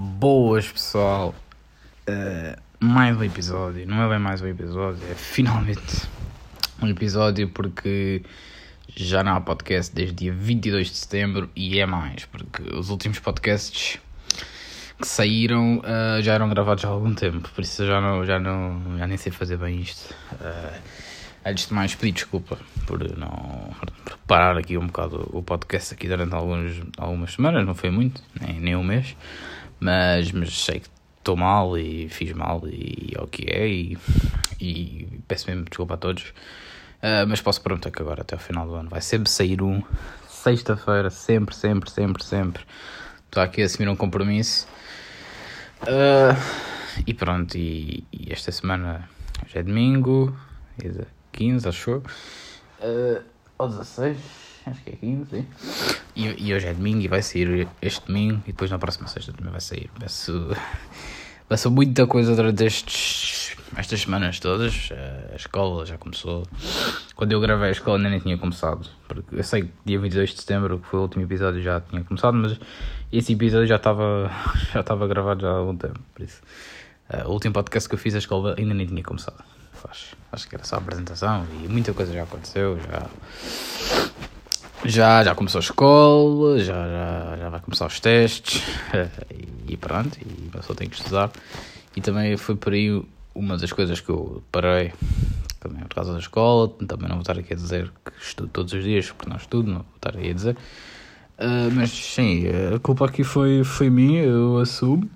Boas pessoal, uh, mais um episódio, não é bem mais um episódio, é finalmente um episódio porque já não há podcast desde dia 22 de setembro e é mais, porque os últimos podcasts que saíram uh, já eram gravados há algum tempo, por isso já, não, já, não, já nem sei fazer bem isto. Uh, antes de mais, pedir desculpa por não parar aqui um bocado o podcast aqui durante alguns, algumas semanas, não foi muito, nem, nem um mês mas, mas sei que estou mal e fiz mal e é o que é e, peço mesmo desculpa a todos. Uh, mas posso prometer que agora até o final do ano vai sempre sair um sexta-feira, sempre, sempre, sempre, sempre. Estou aqui a assumir um compromisso. Uh, e pronto, e, e, esta semana hoje é domingo, é 15, acho eu. Uh, ou 16 acho que é 15, sim. E, e hoje é domingo e vai sair este domingo e depois na próxima sexta também vai sair. Passou, passou muita coisa durante estes, estas semanas todas. A escola já começou. Quando eu gravei a escola ainda nem tinha começado. Porque eu sei que dia 22 de setembro, que foi o último episódio, já tinha começado, mas esse episódio já estava já estava gravado já há algum tempo. Por isso, uh, o último podcast que eu fiz a escola ainda nem tinha começado. Acho, acho que era só a apresentação e muita coisa já aconteceu. Já já, já começou a escola, já, já, já vai começar os testes e pronto, e a pessoa tem que estudar. E também foi por aí uma das coisas que eu parei também por causa da escola. Também não vou estar aqui a dizer que estudo todos os dias, porque não estudo, não vou estar aí a dizer. Uh, mas sim, a culpa aqui foi, foi minha, eu assumo.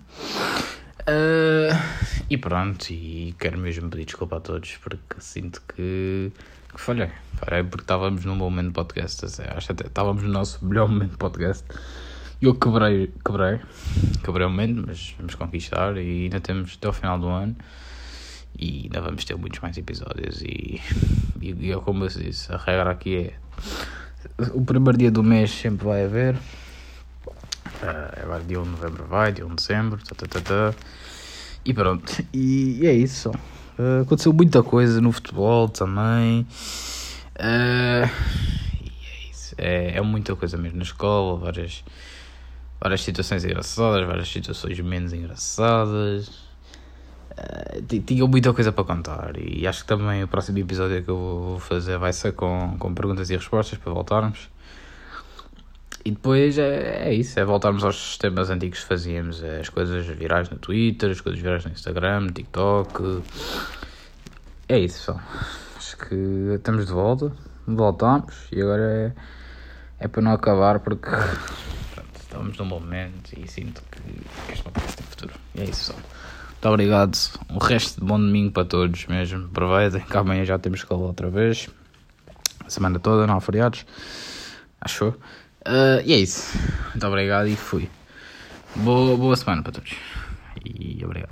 Uh, e pronto, e quero mesmo pedir desculpa a todos porque sinto que que falhei. Falhei porque estávamos num bom momento de podcast. Acho até estávamos no nosso melhor momento de podcast. E eu quebrei, quebrei, quebrei o momento, mas vamos conquistar e ainda temos até o final do ano e ainda vamos ter muitos mais episódios e, e, e é como eu disse, a regra aqui é o primeiro dia do mês sempre vai haver uh, agora dia 1 de novembro vai, dia 1 de dezembro tá, tá, tá, tá. E pronto, e, e é isso Uh, aconteceu muita coisa no futebol também. Uh, é isso. É, é muita coisa mesmo na escola, várias, várias situações engraçadas, várias situações menos engraçadas. Uh, tinha muita coisa para contar e acho que também o próximo episódio que eu vou fazer vai ser com, com perguntas e respostas para voltarmos. E depois é, é isso, é voltarmos aos temas antigos que fazíamos, é as coisas virais no Twitter, as coisas virais no Instagram, TikTok. É isso, pessoal. Acho que estamos de volta, voltamos e agora é, é para não acabar porque pronto, estamos num momento e sinto que, este podcast tem futuro. E é isso, pessoal. Muito obrigado. Um resto de bom domingo para todos mesmo. Aproveitem que amanhã já temos escola outra vez. A semana toda, não há feriados. Achou? Uh, e é isso. Muito obrigado e fui. Boa, boa semana para todos. E obrigado.